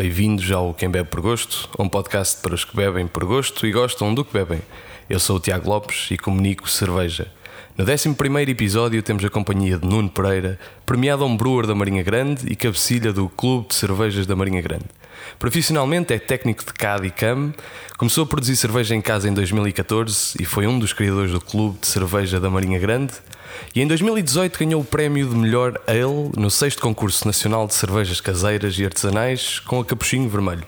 Bem-vindos ao Quem Bebe por Gosto, um podcast para os que bebem por gosto e gostam do que bebem. Eu sou o Tiago Lopes e comunico cerveja. No 11 episódio temos a companhia de Nuno Pereira, premiado homebrewer da Marinha Grande e cabecilha do Clube de Cervejas da Marinha Grande. Profissionalmente é técnico de CAD e CAM, começou a produzir cerveja em casa em 2014 e foi um dos criadores do Clube de Cerveja da Marinha Grande. E em 2018 ganhou o prémio de melhor ale no 6 concurso nacional de cervejas caseiras e artesanais com a Capuchinho Vermelho.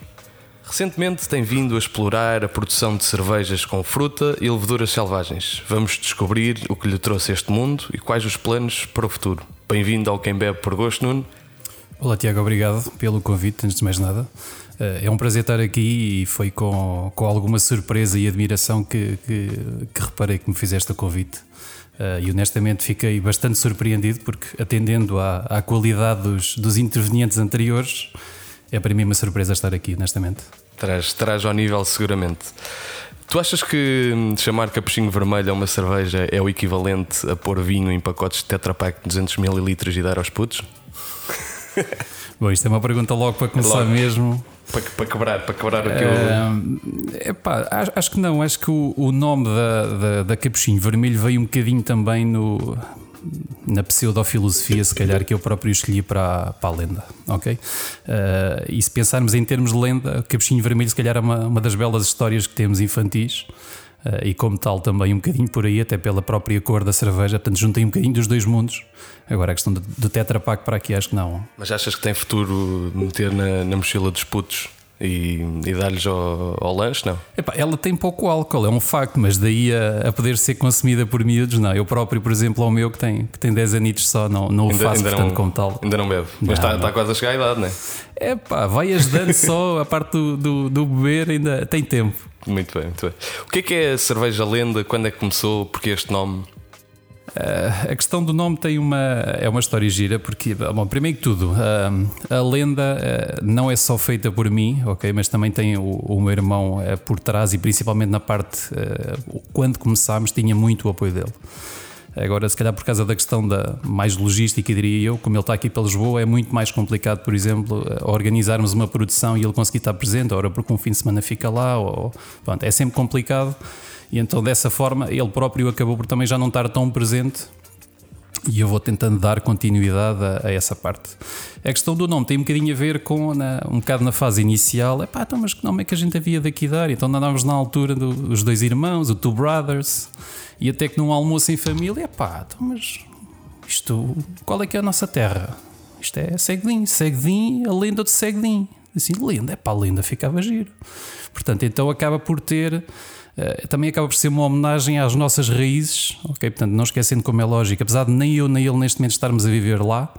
Recentemente tem vindo a explorar a produção de cervejas com fruta e leveduras selvagens. Vamos descobrir o que lhe trouxe este mundo e quais os planos para o futuro. Bem-vindo ao Quem Bebe por Gosto, Nuno. Olá, Tiago, obrigado pelo convite, antes de mais nada. Eh, é um prazer estar aqui e foi com, com alguma surpresa e admiração que, que, que reparei que me fizeste o convite. Uh, e honestamente fiquei bastante surpreendido porque, atendendo à, à qualidade dos, dos intervenientes anteriores, é para mim uma surpresa estar aqui, honestamente. Traz, traz ao nível, seguramente. Tu achas que hum, chamar capuchinho vermelho a uma cerveja é o equivalente a pôr vinho em pacotes de Tetra Pak de 200 ml e dar aos putos? Bom, isto é uma pergunta logo para começar logo. mesmo. Para, para, quebrar, para quebrar aquilo. Uh, epá, acho, acho, que não, acho que o, o nome da, da, da Capuchinho Vermelho veio um bocadinho também no, na pseudofilosofia, se calhar, que eu próprio escolhi para, para a lenda. Ok? Uh, e se pensarmos em termos de lenda, Capuchinho Vermelho, se calhar, é uma, uma das belas histórias que temos infantis. Uh, e como tal também um bocadinho por aí, até pela própria cor da cerveja, portanto juntei um bocadinho dos dois mundos. Agora a questão do, do Tetra Pak para aqui acho que não. Mas achas que tem futuro meter na, na mochila dos putos e, e dar-lhes ao, ao, lanche, não? Epá, ela tem pouco álcool, é um facto, mas daí a, a, poder ser consumida por miúdos, não. Eu próprio, por exemplo, ao meu que tem, que tem 10 anitos só, não, não ainda, o faço, portanto, não, como tal. Ainda não bebe, mas está, está quase a chegar à idade, não é? É pá, vai ajudando só a parte do, do, do beber, ainda tem tempo. Muito bem, muito bem. O que é que é a cerveja lenda? Quando é que começou? Porque este nome? Uh, a questão do nome tem uma, é uma história gira, porque, bom, primeiro que tudo, uh, a lenda uh, não é só feita por mim, ok, mas também tem o, o meu irmão por trás e principalmente na parte, quando começámos, tinha muito o apoio dele. Agora, se calhar por causa da questão da mais logística, diria eu, como ele está aqui para Lisboa, é muito mais complicado, por exemplo, organizarmos uma produção e ele conseguir estar presente, ora porque um fim de semana fica lá, ou, pronto, é sempre complicado. E então, dessa forma, ele próprio acabou por também já não estar tão presente e eu vou tentando dar continuidade a, a, essa parte. A questão do nome tem um bocadinho a ver com na, um bocado na fase inicial. É pá, então, mas que nome é que a gente havia daqui dar? Então andávamos na altura dos dois irmãos, o Two Brothers, e até que num almoço em família, é pá, então, mas isto, qual é que é a nossa terra? Isto é Segdim, Segdim, a lenda de Segdim. Assim, lenda, é pá, lenda ficava giro. Portanto, então acaba por ter também acaba por ser uma homenagem às nossas raízes, ok? Portanto, não esquecendo como é lógico, apesar de nem eu nem ele neste momento estarmos a viver lá,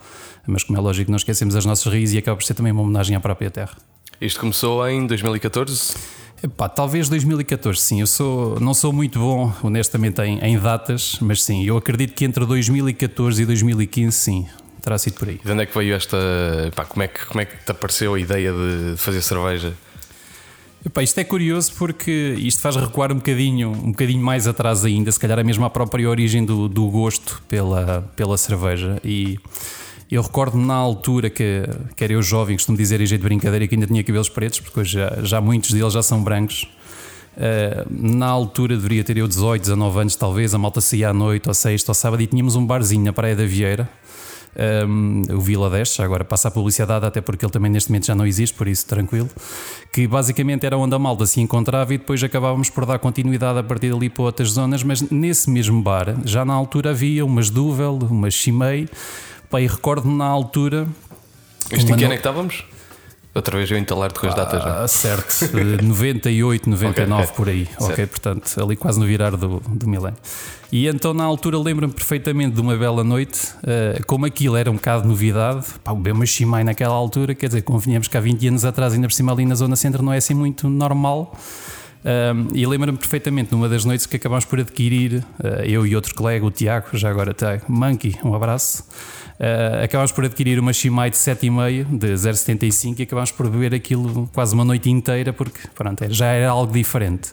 mas como é lógico, não esquecemos as nossas raízes e acaba por ser também uma homenagem à própria terra. Isto começou em 2014? Epá, talvez 2014, sim. Eu sou, não sou muito bom, honestamente, em, em, datas, mas sim, eu acredito que entre 2014 e 2015, sim, terá sido por aí. De onde é que veio esta. Pá, como, é que, como é que te apareceu a ideia de fazer cerveja? Epá, isto é curioso porque isto faz recuar um bocadinho, um bocadinho mais atrás ainda, se calhar a mesma própria origem do, do gosto pela, pela cerveja. E eu recordo-me na altura que, que era eu jovem, costumo dizer em jeito de brincadeira, que ainda tinha cabelos pretos, porque hoje já, já muitos deles já são brancos. Uh, na altura deveria ter eu 18, 19 anos, talvez. A malta saía à noite, ou sexta, ou sábado, e tínhamos um barzinho na Praia da Vieira um, o Vila 10, agora passa a publicidade, até porque ele também neste momento já não existe, por isso tranquilo, que basicamente era onde a malta se encontrava e depois acabávamos por dar continuidade a partir dali para outras zonas, mas nesse mesmo bar, já na altura havia umas Duvel, umas Chimei, pá, e recordo-me na altura. Este em que ano é que estávamos? Outra vez eu entalar-te com as datas já. Ah, certo, 98, 99 okay, por aí. Certo. Ok, portanto, ali quase no virar do, do milénio. E então na altura lembro-me perfeitamente de uma bela noite, uh, como aquilo era um bocado de novidade, pá, o uma Chimay naquela altura, quer dizer, convenhamos que há 20 anos atrás, ainda por cima ali na Zona Centro, não é assim muito normal. Um, e lembro-me perfeitamente numa das noites que acabámos por adquirir, uh, eu e outro colega, o Tiago, já agora está, Monkey, um abraço. Uh, acabámos por adquirir uma Shimai de 7,5 de 0,75 e acabámos por beber aquilo quase uma noite inteira porque pronto, já era algo diferente.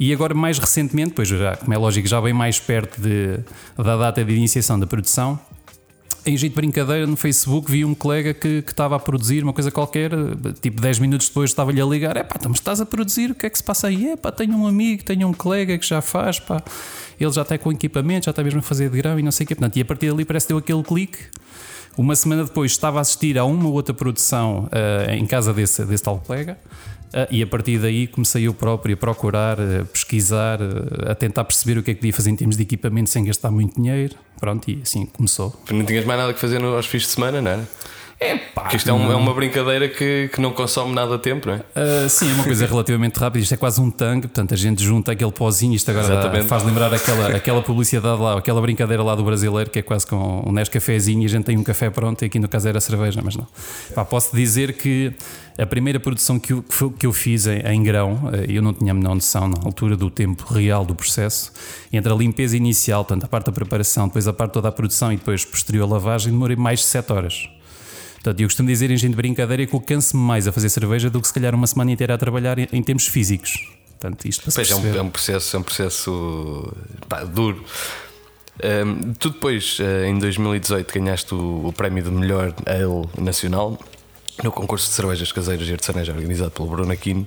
E agora, mais recentemente, pois já, como é lógico, já bem mais perto de, da data de iniciação da produção, em jeito de brincadeira, no Facebook vi um colega que, que estava a produzir uma coisa qualquer, tipo 10 minutos depois estava-lhe a ligar: é pá, então, estás a produzir, o que é que se passa aí? É pá, tenho um amigo, tenho um colega que já faz, pá, ele já está com equipamento, já está mesmo a fazer de grão e não sei o quê. Portanto, e a partir dali parece que deu aquele clique. Uma semana depois estava a assistir a uma outra produção uh, em casa desse, desse tal colega. Uh, e a partir daí comecei eu próprio a procurar, a pesquisar, a tentar perceber o que é que podia fazer em termos de equipamento sem gastar muito dinheiro. Pronto, e assim começou. Não tinhas mais nada que fazer aos fins de semana, não é? É pá. Porque isto é, um, é, uma brincadeira que, que não consome nada de tempo, não é? Uh, sim, é uma coisa relativamente rápida. Isto é quase um tanque, portanto a gente junta aquele pozinho. Isto agora dá, faz lembrar aquela, aquela publicidade lá, aquela brincadeira lá do brasileiro que é quase com um Nescafézinho e a gente tem um café pronto. E aqui no caso era cerveja, mas não. Pá, posso dizer que a primeira produção que eu, que eu fiz em, em grão, eh, eu não tinha a menor noção na altura do tempo real do processo, entre a limpeza inicial, portanto a parte da preparação, depois a parte toda a produção e depois posterior lavagem, demorei mais de 7 horas. Portanto, eu costumo dizer em gente de brincadeira que eu canso-me mais a fazer cerveja do que se calhar uma semana inteira a trabalhar em, em termos físicos. Portanto, isto pois é, um, é um processo, é um processo pá, duro. Um, tu depois, eh, em 2018, ganhaste o, o prémio de melhor ale nacional no concurso de cervejas caseiras de Artesanaja organizado pelo Bruno Aquino.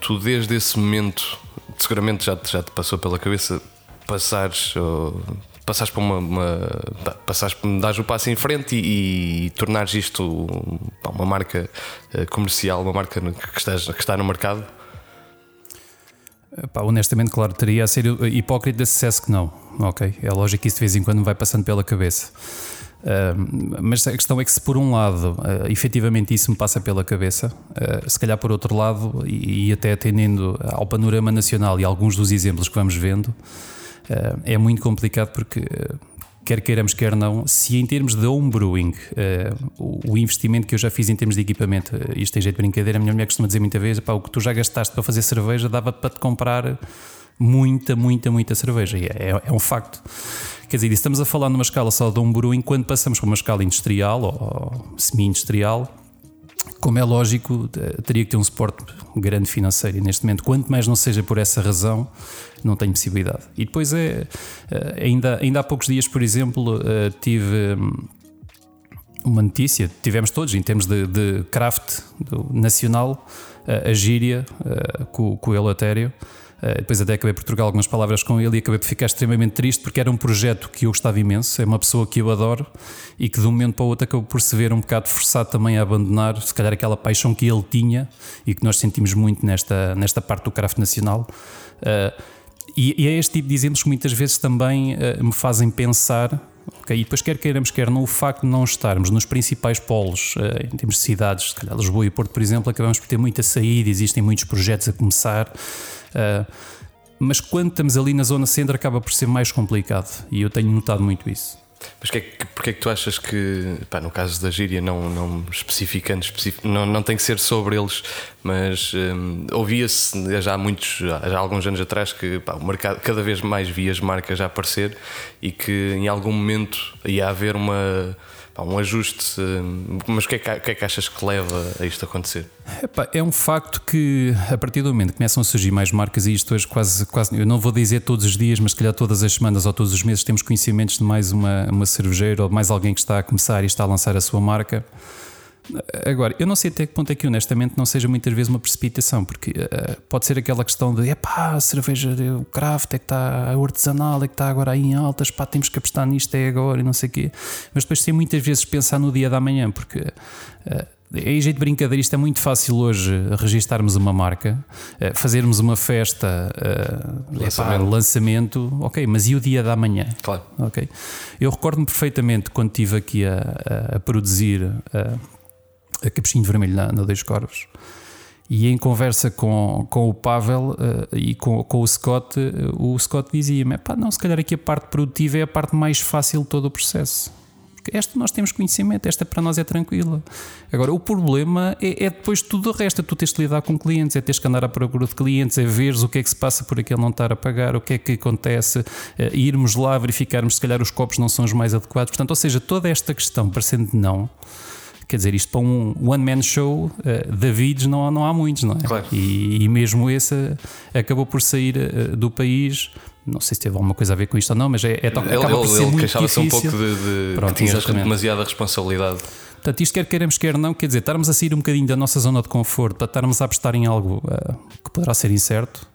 Tu, desde esse momento, seguramente já te, já te passou pela cabeça passares passares para uma, uma passares, dares o passo em frente e, e tornares isto uma marca eh, comercial, uma marca que, estás, que está no mercado? Pá, honestamente, claro, teria a ser hipócrita de sucesso que não. Ok, é lógico que isso de vez em quando me vai passando pela cabeça. Uh, mas a questão é que, se por um lado uh, efetivamente isso me passa pela cabeça, uh, se calhar por outro lado, e, e até atendendo ao panorama nacional e alguns dos exemplos que vamos vendo, Uh, é muito complicado porque, uh, quer queiramos, quer não, se em termos de home brewing, uh, o, o, investimento que eu já fiz em termos de equipamento, isto tem jeito de brincadeira, a minha mulher costuma dizer muitas vezes: pá, o que tu já gastaste para fazer cerveja dava para te comprar muita, muita, muita cerveja. E é, é um facto. Quer dizer, estamos a falar numa escala só de um brewing, quando passamos para uma escala industrial ou semi-industrial como é lógico, teria que ter um suporte grande financeiro e neste momento, quanto mais não seja por essa razão, não tenho possibilidade. E depois é, eh, ainda, ainda há poucos dias, por exemplo, eh, tive hum, uma notícia, tivemos todos em termos de, de craft nacional, a gíria com, com o Elatério. Uh, depois até acabei por trocar algumas palavras com ele e acabei por ficar extremamente triste porque era um projeto que eu gostava imenso, é uma pessoa que eu adoro e que de um momento para o outro acabou por se ver um bocado forçado também a abandonar, se calhar aquela paixão que ele tinha e que nós sentimos muito nesta, nesta parte do craft nacional. Uh, e, e, é este tipo de exemplos que muitas vezes também uh, me fazem pensar Okay? E depois, quer queiramos, quer não, o facto de não estarmos nos principais polos, uh, em termos de cidades, se calhar Lisboa e Porto, por exemplo, acabamos por ter muita saída, existem muitos projetos a começar. Uh, mas quando estamos ali na zona centro, acaba por ser mais complicado. E eu tenho notado muito isso. Mas que é que, porque é que tu achas que, pá, no caso da gíria, não, não especificando, especific, não, não tem que ser sobre eles, mas hum, ouvia-se já há muitos, já há alguns anos atrás, que pá, o mercado cada vez mais via as marcas a aparecer e que em algum momento ia haver uma um ajuste. Mas o que, é que, o que, é que, achas que leva a isto acontecer? Epá, é um facto que, a partir do momento que começam a surgir mais marcas, e isto hoje quase, quase, eu não vou dizer todos os dias, mas se calhar todas as semanas ou todos os meses temos conhecimentos de mais uma, uma cervejeira ou de mais alguém que está a começar e está a lançar a sua marca. Agora, eu não sei até que ponto é que honestamente não seja muitas vezes uma precipitação, porque uh, pode ser aquela questão de epá, a cerveja, o craft é que está, o artesanal é que está agora aí em altas, pá, temos que apostar nisto, é agora e não sei o quê. Mas depois tem muitas vezes pensar no dia da manhã, porque uh, em jeito de brincadeira, isto é muito fácil hoje registarmos uma marca, uh, fazermos uma festa, uh, lançamento. Epá, lançamento, ok, mas e o dia da manhã? Claro. Ok. Eu recordo-me perfeitamente quando estive aqui a, a, a produzir. A Capuchinho Vermelho na, na Dois Corvos. E em conversa com, com o Pavel uh, e com, com o Scott, uh, o Scott dizia-me: não, se calhar aqui a parte produtiva é a parte mais fácil de todo o processo. Porque esta nós temos conhecimento, esta para nós é tranquila. Agora, o problema é, é depois tudo o resto: é tu tens de lidar com clientes, é teres que andar à procura de clientes, é veres o que é que se passa por aquele não estar a pagar, o que é que acontece, uh, irmos lá verificarmos se calhar os copos não são os mais adequados. Portanto, ou seja, toda esta questão, parecendo não Quer dizer, isto para um one-man show, uh, Davids não, não há muitos, não é? Claro. E, e, mesmo esse acabou por sair uh, do país não sei se teve alguma coisa a ver com isto ou não, mas é, é ele, acaba por ser ele muito difícil. um pouco de, de Pronto, que tinha demasiada responsabilidade. Portanto, isto quer queiramos, quer não, quer dizer, estarmos a sair um bocadinho da nossa zona de conforto para estarmos a apostar em algo uh, que poderá ser incerto,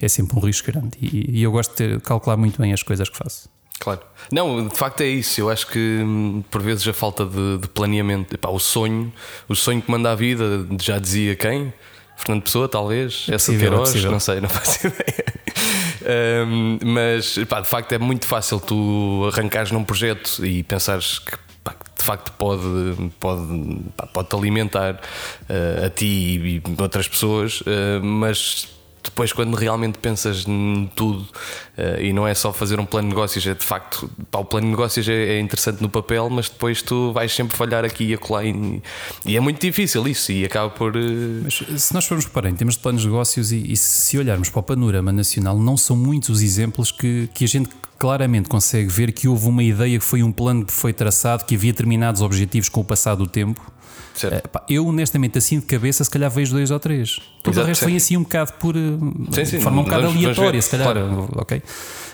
é sempre um risco grande. E, e eu gosto de calcular muito bem as coisas que faço. Claro. Não, de facto é isso. Eu acho que hum, por vezes a falta de, de planeamento, epá, o sonho, o sonho que manda a vida, já dizia quem? Fernando Pessoa, talvez, é essa Queiroz, é não sei, não faço ideia. um, mas pá, de facto é muito fácil tu arrancares num projeto e pensares que pá, de facto pode, pode, pá, pode te alimentar uh, a ti e, e outras pessoas, uh, mas depois quando realmente pensas em tudo uh, e não é só fazer um plano de negócios, é de facto pá, o plano de negócios é, é, interessante no papel, mas depois tu vais sempre falhar aqui e acolá e, e é muito difícil isso e acaba por. Uh... Mas se nós formos reparar em termos de planos de negócios e, e, se olharmos para o panorama nacional, não são muitos os exemplos que, que a gente claramente consegue ver que houve uma ideia que foi um plano que foi traçado, que havia determinados objetivos com o passar do tempo Certo. pá, eu, honestamente, assim de cabeça, se calhar vejo dois ou três. Todo Exato, o resto foi assim um bocado por. Eh, sim, sim, de forma um bocado aleatória, se calhar. Claro. Ok.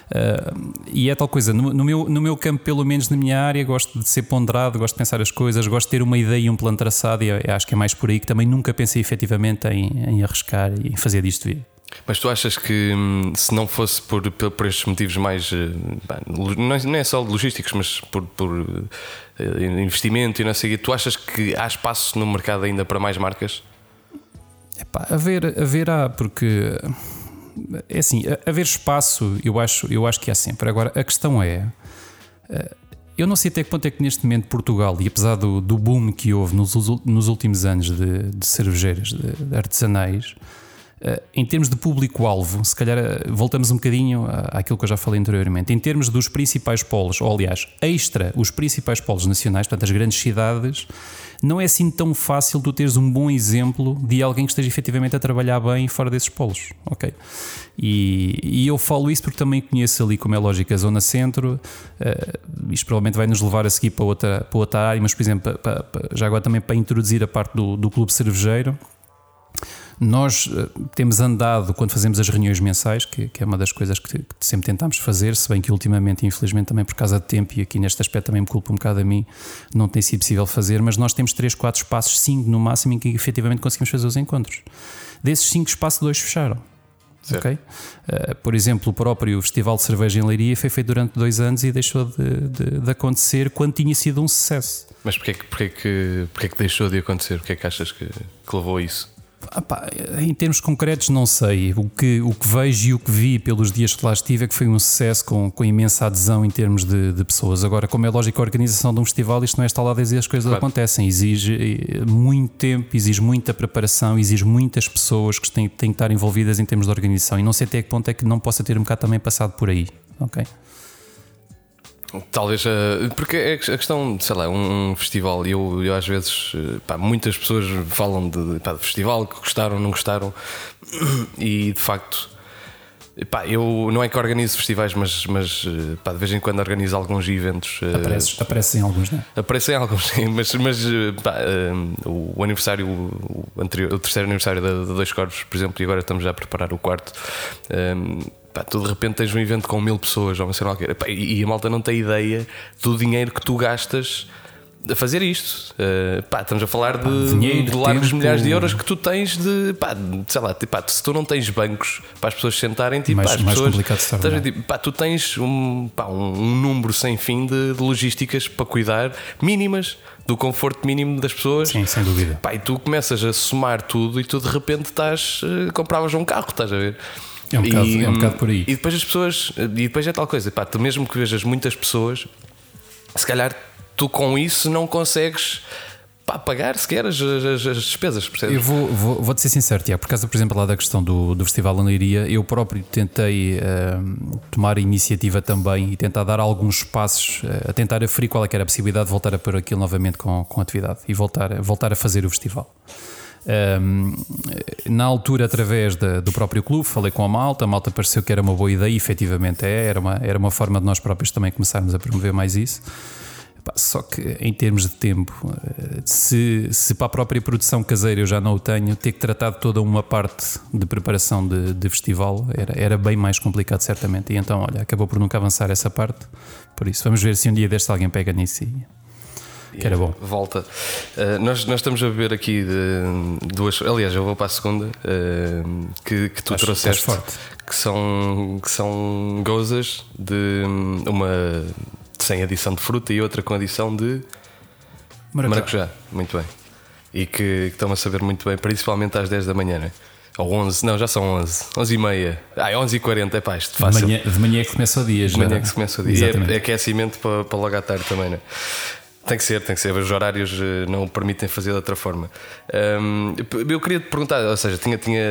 Uh, e é tal coisa, no, no, meu, no meu campo, pelo menos na minha área, gosto de ser ponderado, gosto de pensar as coisas, gosto de ter uma ideia e um plano traçado, e acho que é mais por aí que também nunca pensei efetivamente em, em arriscar e em fazer disto vir. Mas tu achas que hum, se não fosse por, por estes motivos mais. Eh, é, não é só logísticos, mas por, por eh, investimento e não sei o tu achas que há espaço no mercado ainda para mais marcas? Epá, haver, haverá, porque. É assim, haver espaço, eu acho, eu acho que há sempre. Agora, a questão é. Eh, eu não sei até que ponto é que neste momento Portugal, e apesar do, do boom que houve nos, nos últimos anos de, de cervejeiras, de, de artesanais, eh, em termos de público-alvo, se calhar eh, voltamos um bocadinho àquilo que eu já falei anteriormente. Em termos dos principais polos, ou aliás, extra os principais polos nacionais, portanto, as grandes cidades, não é assim tão fácil tu teres um bom exemplo de alguém que esteja efetivamente a trabalhar bem fora desses polos, ok? E, e eu falo isso porque também conheço ali, como é lógico, a Zona Centro. Uh, isto provavelmente vai nos levar a seguir para outra, para outra área, mas, por exemplo, para, para, já agora também para introduzir a parte do, do clube cervejeiro nós eh, temos andado, quando fazemos as reuniões mensais, que, que é uma das coisas que, que, sempre tentámos fazer, se bem que ultimamente, infelizmente, também por causa de tempo, e aqui neste aspecto também me culpa um bocado a mim, não tem sido possível fazer, mas nós temos 3, 4 espaços, 5 no máximo, em que efetivamente conseguimos fazer os encontros. Desses 5 espaços, dois fecharam. Okay? Uh, por exemplo, o próprio Festival de Cerveja em Leiria foi feito durante dois anos e deixou de, de, de acontecer quando tinha sido um sucesso. Mas porquê, porquê, que, porquê que deixou de acontecer? Porquê que achas que, que levou a isso? Em termos concretos, não sei. O que, o que vejo e o que vi pelos dias que lá estive é que foi um sucesso com, com imensa adesão em termos de, de pessoas. Agora, como é lógico, a organização de um festival, isto não é instalado e as coisas claro. acontecem. Exige eh, muito tempo, exige muita preparação, exige muitas pessoas que têm, têm que estar envolvidas em termos de organização. E não sei até que ponto é que não possa ter um bocado também passado por aí. Ok? Talvez, uh, porque é a questão, sei lá, um festival, eu, eu às vezes, eh, pá, muitas pessoas falam de, pá, de festival que gostaram, não gostaram, e de facto, pá, eu não é que organizo festivais, mas, mas eh, pá, de vez em quando organizo alguns eventos. Apareces, aparecem alguns, não é? Aparecem alguns, sim, mas, mas pá, o aniversário, o, anterior, o terceiro aniversário da, da Dois Corpos, por exemplo, e agora estamos já a preparar o quarto. Um, Pá, tu de repente tens um evento com mil pessoas ou sei lá Pá, e a malta não tem ideia do dinheiro que tu gastas a fazer isto. Uh, pá, estamos a falar de, dinheiro, de largos tempo. milhares de euros que tu tens de. Pá, sei lá, tipo, pá, se tu não tens bancos para as pessoas sentarem, tipo, mais, pá, as mais pessoas. Complicado estar, tipo, pá, tu tens um, pá, um, número sem fim de, de, logísticas para cuidar, mínimas, do conforto mínimo das pessoas. Sim, sem dúvida. Pá, e tu começas a somar tudo e tu de repente estás. Uh, compravas um carro, estás a ver? É um, bocado, e, é um bocado por aí. E depois as pessoas, e depois é tal coisa, pá, tu mesmo que vejas muitas pessoas, se calhar tu com isso não consegues pagar sequer as, as, as despesas, percebes? Eu vou, vou, vou-te ser sincero, Tiago, por causa, por exemplo, lá da questão do, do Festival Leiria, eu próprio tentei uh, tomar a iniciativa também e tentar dar alguns passos, uh, a tentar aferir qual é era a possibilidade de voltar a pôr aquilo novamente com, com atividade e voltar, voltar a fazer o festival. Um, na altura, através da, do próprio clube, falei com a malta, a malta pareceu que era uma boa ideia e efetivamente é, era uma, era uma forma de nós próprios também começarmos a promover mais isso. Só que em termos de tempo, eh, se, se para a própria produção caseira eu já não o tenho, ter que tratar de toda uma parte de preparação de, de festival era, era bem mais complicado, certamente. E então, olha, acabou por nunca avançar essa parte. Por isso, vamos ver se um dia deste alguém pega nisso e, que era bom. Volta. Uh, nós, nós estamos a beber aqui de, duas. Aliás, eu vou para a segunda uh, que, que tu trouxeste. Que são, que são gozas de uma sem adição de fruta e outra com adição de maracujá. maracujá. Muito bem. E que, que estão a saber muito bem, principalmente às 10 da manhã, não é? Ou 11, não, já são 11, 11 e meia. Ah, 11 e 40, é pá, isto fácil. De manhã, de manhã é que começa o dia, já. De manhã é que se começa o dia. É, é aquecimento para, para logo à tarde também, não é? Tem que ser, tem que ser. Os horários eh, não permitem fazer de outra forma. Um, eu queria te perguntar, ou seja, tinha, tinha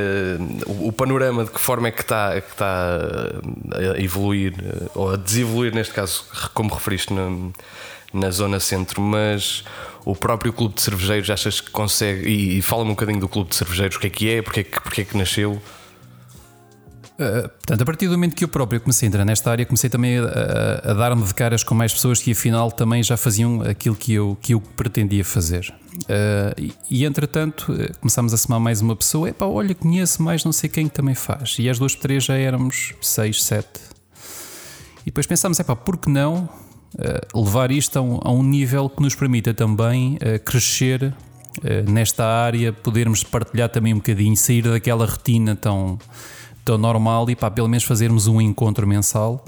o, o, panorama de que forma é que está, que está a evoluir, eh, ou a desevoluir, neste caso, como referiste na, na zona centro, mas o próprio clube de cervejeiros achas que consegue. E, e fala-me um bocadinho do clube de cervejeiros, o que é que é, porque é que, porque é que nasceu. Uh, portanto, a partir do momento que eu próprio comecei a entrar nesta área, comecei também a, a, dar-me de caras com mais pessoas que afinal também já faziam aquilo que eu, que eu pretendia fazer. Uh, e, e, entretanto começámos a somar mais uma pessoa, epá, olha, conheço mais não sei quem que também faz. E às duas, três já éramos seis, sete. E depois pensámos, epá, por que não uh, levar isto a um, a um, nível que nos permita também crescer nesta área, podermos partilhar também um bocadinho, sair daquela rotina tão tão normal e pá, pelo menos fazermos um encontro mensal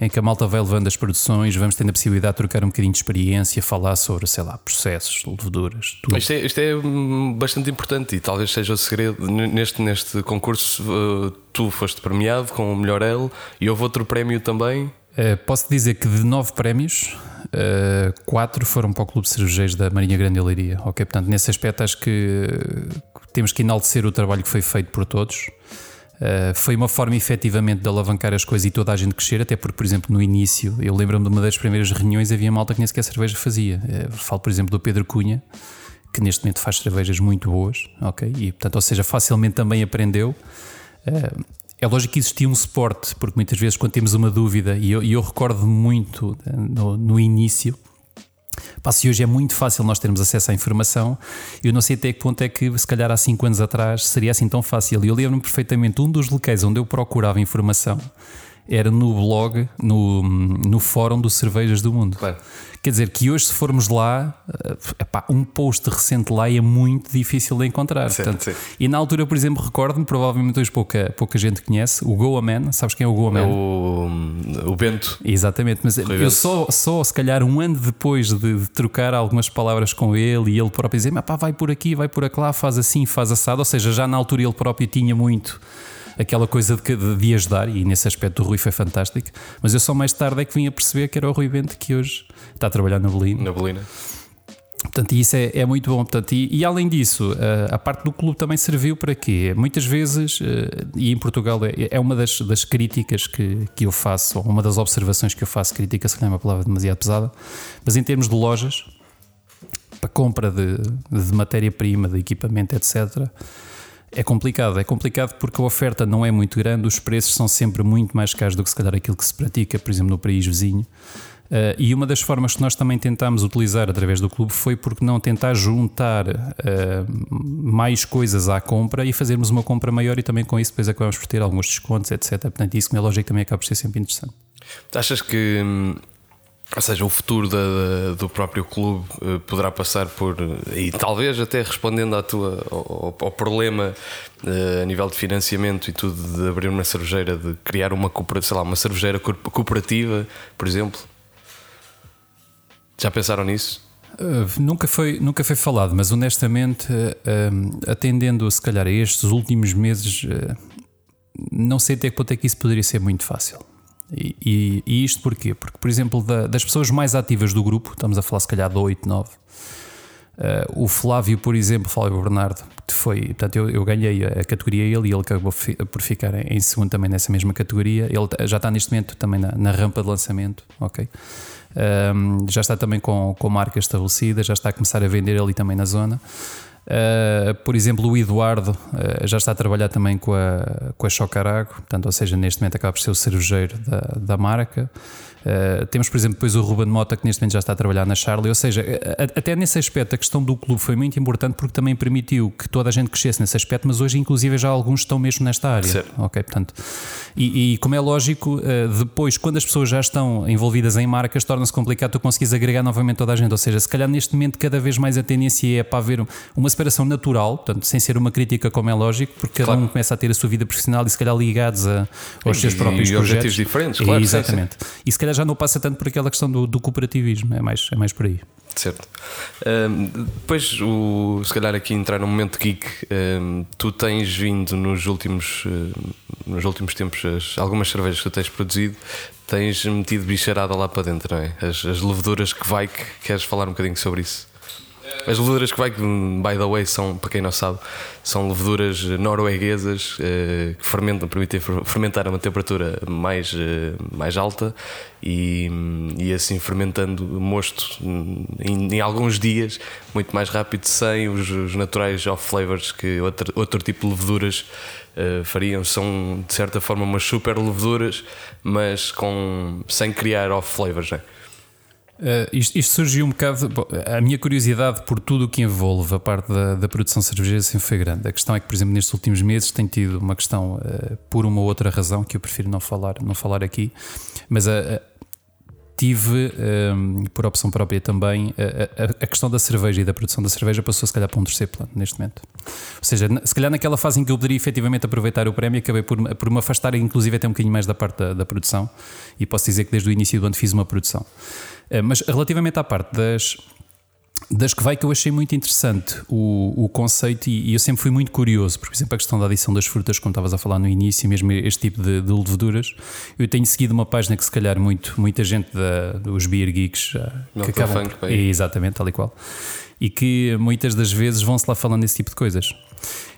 em que a malta vai levando as produções, vamos tendo a possibilidade de trocar um bocadinho de experiência, falar sobre, sei lá, processos, leveduras. Tudo. Isto, é, isto é bastante importante e talvez seja o segredo. Neste, neste concurso, uh, tu foste premiado com o melhor L e houve outro prémio também. Uh, posso dizer que de nove prémios, uh, quatro foram para o Clube de Cervejeiros da Marinha Grande Leiria. Ok, portanto, nesse aspecto acho que temos que enaltecer o trabalho que foi feito por todos. Uh, foi uma forma efetivamente de alavancar as coisas e toda a gente crescer, até porque, por exemplo, no início, eu lembro-me de uma das primeiras reuniões, havia malta que nem sequer cerveja fazia. Uh, falo, por exemplo, do Pedro Cunha, que neste momento faz cervejas muito boas, ok? E, portanto, ou seja, facilmente também aprendeu. Uh, é lógico que existia um suporte, porque muitas vezes, quando temos uma dúvida, e eu, eu recordo muito no, no início, Pá, se hoje é muito fácil nós termos acesso à informação, eu não sei até que ponto é que, se calhar há 5 anos atrás, seria assim tão fácil. E eu lembro-me perfeitamente, um dos locais onde eu procurava informação era no blog, no, no fórum do Cervejas do Mundo. Claro. Quer dizer que hoje, se formos lá, eh, epá, um post recente lá é muito difícil de encontrar. Sim, Portanto, sim. E na altura, por exemplo, recordo-me, provavelmente hoje pouca, pouca gente conhece, o Goa Man. Sabes quem é o Goa Man? É o, o Bento. Exatamente, mas Rui eu só, só, se calhar, um ano depois de, de, trocar algumas palavras com ele e ele próprio dizer: pá, vai por aqui, vai por lá, faz assim, faz assado. Ou seja, já na altura ele próprio tinha muito aquela coisa de, de ajudar, e nesse aspecto o Rui foi fantástico. Mas eu só mais tarde é que vim a perceber que era o Rui Bento que hoje está a trabalhar na Belina. Na Belina. Portanto, isso é, é, muito bom. Portanto, e, e além disso, a, a, parte do clube também serviu para quê? Muitas vezes, eh, e em Portugal é, é uma das, das, críticas que, que eu faço, ou uma das observações que eu faço, crítica, se calhar é uma palavra demasiado pesada, mas em termos de lojas, para compra de, de matéria-prima, de equipamento, etc., é complicado, é complicado porque a oferta não é muito grande, os preços são sempre muito mais caros do que se calhar aquilo que se pratica, por exemplo, no país vizinho. Uh, e uma das formas que nós também tentámos utilizar através do clube foi porque não tentar juntar uh, mais coisas à compra e fazermos uma compra maior e também com isso depois acabamos por ter alguns descontos, etc. Portanto, isso, na lógica, também acaba por ser sempre interessante. Achas que hum, ou seja, o futuro da, do próprio clube uh, poderá passar por. E talvez até respondendo à tua, ao, ao problema uh, a nível de financiamento e tudo, de abrir uma cervejeira, de criar uma, sei lá, uma cervejeira cooperativa, por exemplo. Já pensaram nisso? Uh, nunca, foi, nunca foi falado, mas honestamente, atendendo se calhar a estes últimos meses, não sei até que ponto é que isso poderia ser muito fácil. E, e, isto porquê? Porque, por exemplo, da, das pessoas mais ativas do grupo, estamos a falar se calhar de 8, 9, uh, o Flávio, por exemplo, Flávio Bernardo, que foi, portanto, eu, eu ganhei a, categoria ele e ele acabou por ficar em segundo também nessa mesma categoria. Ele já está neste momento também na, na rampa de lançamento, ok? Um, já está também com, com marca estabelecida, já está a começar a vender ali também na zona. Uh, por exemplo, o Eduardo uh, já está a trabalhar também com a, com a Chocarago, portanto, ou seja, neste momento acaba por ser o cervejeiro da, da marca. Uh, temos, por exemplo, depois o Ruben Mota, que neste momento já está a trabalhar na Charlie. Ou seja, a, até nesse aspecto, a questão do clube foi muito importante porque também permitiu que toda a gente crescesse nesse aspecto, mas hoje, inclusive, já alguns estão mesmo nesta área. Certo. Ok, portanto, e, e como é lógico, uh, depois, quando as pessoas já estão envolvidas em marcas, torna-se complicado tu conseguires agregar novamente toda a gente. Ou seja, se calhar neste momento, cada vez mais a tendência é para haver uma separação natural, portanto, sem ser uma crítica, como é lógico, porque cada um começa a ter a sua vida profissional e se calhar ligados a, aos seus próprios e, projetos. objetivos diferentes, claro. exatamente. Sim, sim. E se calhar já não passa tanto por aquela questão do, do cooperativismo, é mais, é mais por aí. Certo. Um, depois, o, se calhar aqui entrar no momento geek, um, tu tens vindo nos últimos, nos últimos tempos as, algumas cervejas que tu tens produzido, tens metido bicharada lá para dentro, não é? As, as leveduras que vai, que queres falar um bocadinho sobre isso? As leveduras que vai, by the way, são, para quem não sabe, são leveduras norueguesas eh, que fermentam, permitem fermentar a uma temperatura mais, eh, mais alta e, e assim fermentando mosto em, em, alguns dias, muito mais rápido, sem os, os naturais off-flavors que outro, outro tipo de leveduras uh, fariam. São de certa forma umas super leveduras, mas com, sem criar off-flavors. Né? Uh, isto, isto, surgiu um bocado. Bom, a minha curiosidade por tudo o que envolve a parte da, da, produção cervejeira sempre foi grande. A questão é que, por exemplo, nestes últimos meses tem tido uma questão uh, por uma outra razão que eu prefiro não falar, não falar aqui, mas a, tive, um, por opção própria também, a, a, a, questão da cerveja e da produção da cerveja passou se calhar para um terceiro plano neste momento. Ou seja, se calhar naquela fase em que eu poderia efetivamente aproveitar o prémio, acabei por, por me afastar, inclusive até um bocadinho mais da parte da, da produção, e posso dizer que desde o início do ano fiz uma produção. Eh, mas relativamente à parte das, das que vai que eu achei muito interessante o, o conceito e, e, eu sempre fui muito curioso, por exemplo, a questão da adição das frutas, como estavas a falar no início, mesmo este tipo de, de leveduras. Eu tenho seguido uma página que, se calhar, muito, muita gente da, dos Beer Geeks uh, que acabam. Funk, exatamente, tal e qual. E que muitas das vezes vão-se lá falando desse tipo de coisas.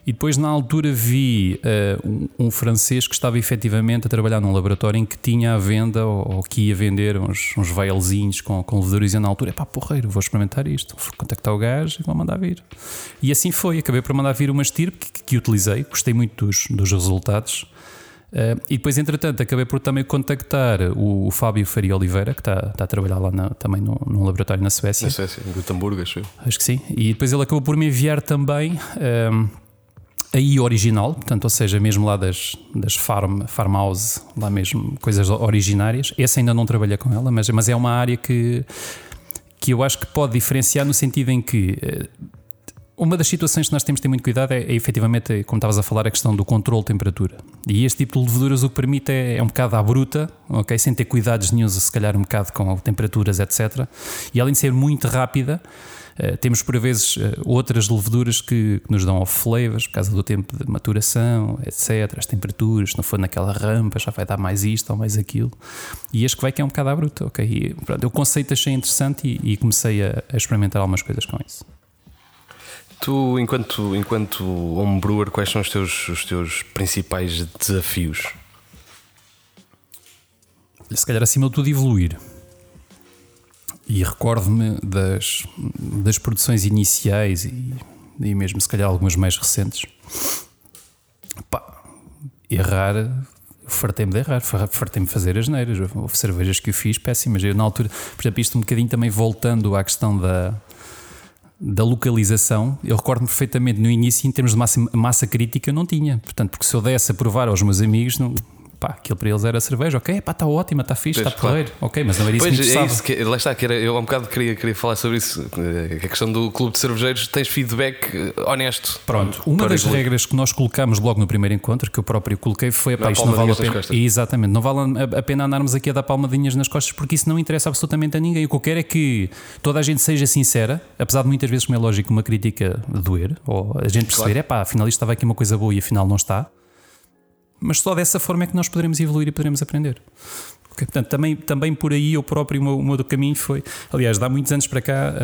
E depois, na altura, vi uh, um, francês que estava efetivamente a trabalhar num laboratório em que tinha à venda ou, ou que ia vender uns, uns vailzinhos com, com leveduras. E na altura, pá, porreiro, vou experimentar isto. Vou contactar o gajo e vou mandar vir. E assim foi. Acabei por mandar vir uma estirpe que, que utilizei, gostei muito dos, dos resultados. Uh, e depois, entretanto, acabei por também contactar o, o Fábio Faria Oliveira, que está, está a trabalhar lá na, também num, num, laboratório na Suécia. Na Suécia, em Gutenberg, acho eu. Acho que sim. E depois ele acabou por me enviar também. Uh, a I original, portanto, ou seja, mesmo lá das, das farm, farmhouse, lá mesmo, coisas originárias. Essa ainda não trabalhei com ela, mas, mas é uma área que, que eu acho que pode diferenciar no sentido em que eh, uma das situações que nós temos de ter muito cuidado é, é efetivamente, como estavas a falar, a questão do controle de temperatura. E este tipo de leveduras o que permite é, é um bocado à bruta, ok? Sem ter cuidados nenhum, se calhar um bocado com temperaturas, etc. E além de ser muito rápida, uh, temos por vezes uh, outras leveduras que, que, nos dão off-flavors por causa do tempo de maturação, etc. As temperaturas, se não for naquela rampa, já vai dar mais isto ou mais aquilo. E este que vai que é um bocado à bruta, ok? E, pronto, o conceito achei interessante e, e comecei a, a experimentar algumas coisas com isso. Tu, enquanto, enquanto homebrewer, quais são os teus, os teus principais desafios? Se calhar acima de tudo evoluir. E recordo-me das, das produções iniciais e, e mesmo se calhar algumas mais recentes. Pá, errar fartei-me de errar, fartei-me de fazer as neiras. Houve cervejas que eu fiz péssimas. Eu, na altura, por exemplo, isto um bocadinho também voltando à questão da, da localização, eu recordo-me perfeitamente no início, em termos de massa, massa crítica, não tinha. Portanto, porque se eu desse a provar aos meus amigos, não, pá, aquilo para eles era cerveja, ok, pá, está ótima, está fixe, está porreiro, ok, mas não era isso pois, que me é isso que, Lá está, que era, eu há um bocado queria, queria falar sobre isso, eh, a questão do clube de cervejeiros, tens feedback eh, honesto. Pronto, uma das regras que nós colocámos logo no primeiro encontro, que eu próprio coloquei, foi, pá, isto não vale a pena. Exatamente, não vale a pena andarmos aqui a dar palmadinhas nas costas, porque isso não interessa absolutamente a ninguém. O que eu quero é que toda a gente seja sincera, apesar de muitas vezes, como é lógico, uma crítica doer, ou a gente perceber, é claro. pá, afinal isto estava aqui uma coisa boa e afinal não está mas só dessa forma é que nós poderemos evoluir e poderemos aprender. Okay, portanto, também, também por aí eu próprio, o meu, caminho foi. Aliás, há muitos anos para cá,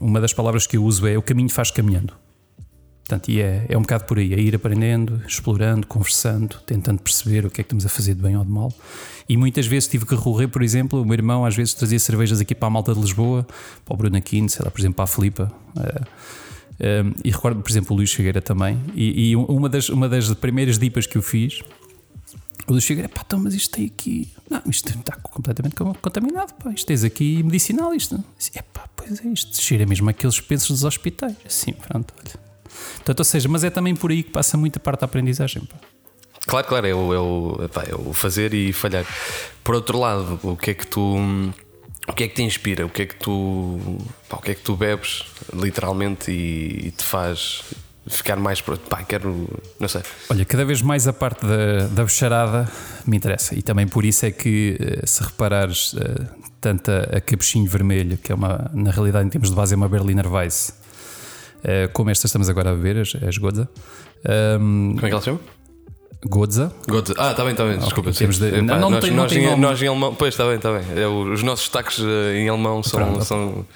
uma das palavras que eu uso é o caminho faz caminhando. Portanto, e é, é um bocado por aí, é ir aprendendo, explorando, conversando, tentando perceber o que é que estamos a fazer de bem ou de mal. E muitas vezes tive que recorrer, por exemplo, o meu irmão às vezes trazia cervejas aqui para a malta de Lisboa, para o Bruno Aquino, sei lá, por exemplo, para a Filipa. Uh, um, e recordo, por exemplo, o Luís Figueira também. E, e, uma, das, uma das primeiras dipas que eu fiz O do Chega, pá, então, mas isto tem aqui. Não, isto está completamente contaminado, pá. Isto tens aqui medicinal, isto. É pá, pois é, isto cheira mesmo aqueles pensos dos hospitais. Assim, pronto, olha. Portanto, ou seja, mas é também por aí que passa muita parte da aprendizagem, pá. Claro, claro, é o, é, o, é o fazer e falhar. Por outro lado, o que é que tu. O que é que te inspira? O que é que tu. Pá, o que é que tu bebes, literalmente, e, e te faz ficar mais. Pá, quero. Não sei. Olha, cada vez mais a parte da, da me interessa. E também por isso é que, eh, se reparares, eh, tanto a, a Capuchinho Vermelho, que é uma, na realidade, em termos de base, é uma Berliner Weiss, eh, como esta estamos agora a beber, as, as Godza. Um, como é que ela se chama? Godza. Godza. Ah, está bem, está bem, desculpa. Okay, de... não, não, nós, tem, nós, em, nós, em, alemão. Pois, está bem, está bem. É, os nossos destaques em alemão são, são.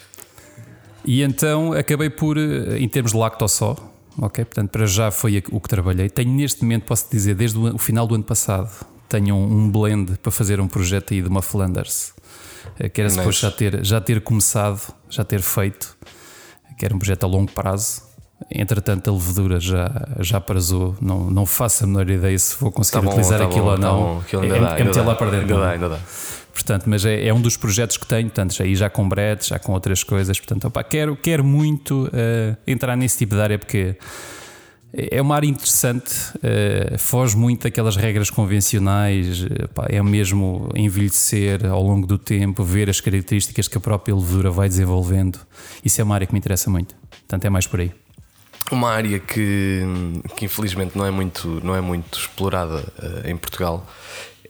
E então acabei por, em termos de lacto só, ok? Portanto, para já foi o que trabalhei. Tenho neste momento, posso dizer, desde o final do ano passado, tenho um blend para fazer um projeto aí de uma Flanders, eh, que era depois já ter, já ter começado, já ter feito, que era um projeto a longo prazo. Entretanto, a levedura já, já prazou. Não, não faço a menor ideia se vou conseguir tá bom, utilizar tá aquilo bom, ou tá não. Tá é, dá, é meter lá para dentro. Ainda dá, ainda dá. Portanto, mas é, é, um dos projetos que tenho, portanto, aí já com bretes, já com outras coisas. Portanto, opa, quero, quero muito uh, entrar nesse tipo de área porque é uma área interessante, uh, foge muito daquelas regras convencionais, opa, é mesmo envelhecer ao longo do tempo, ver as características que a própria levedura vai desenvolvendo. Isso é uma área que me interessa muito. Portanto, é mais por aí. Uma área que, que infelizmente não é muito, não é muito explorada uh, em Portugal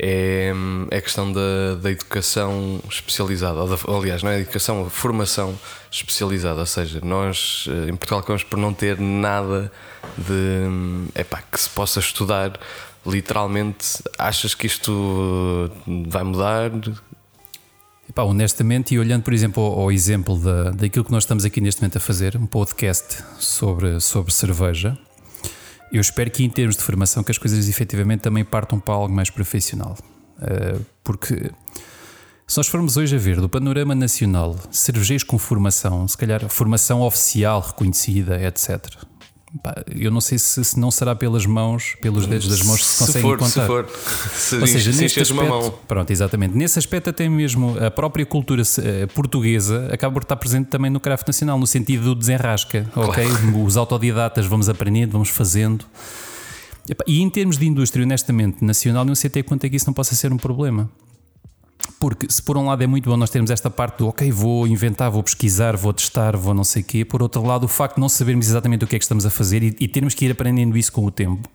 é, é a questão da, da educação especializada, da, aliás, não é educação, a formação especializada. Ou seja, nós eh, em Portugal acabamos por não ter nada de epá, que se possa estudar. Literalmente, achas que isto vai mudar? Epá, honestamente, e olhando, por exemplo, ao, ao exemplo da, daquilo que nós estamos aqui neste momento a fazer, um podcast sobre, sobre cerveja, eu espero que, em termos de formação, que as coisas efetivamente também partam para algo mais profissional. Uh, porque se nós formos hoje a ver do panorama nacional cervejeiros com formação, se calhar formação oficial reconhecida, etc. Eu não sei se, se, não será pelas mãos, pelos dedos das mãos que se, se conseguem for, contar. Se for, se Ou seja, neste aspecto, uma mão. pronto, exatamente. Nesse aspecto até mesmo a própria cultura eh, portuguesa acaba por estar presente também no craft nacional, no sentido do desenrasca, claro. ok? Os autodidatas vamos aprendendo, vamos fazendo. E em termos de indústria, honestamente, nacional, não sei até quanto é que isso não possa ser um problema. Porque se por um lado é muito bom nós termos esta parte do ok, vou inventar, vou pesquisar, vou testar, vou não sei o quê, por outro lado, o facto de não sabermos exatamente o que é que estamos a fazer e, e termos que ir aprendendo isso com o tempo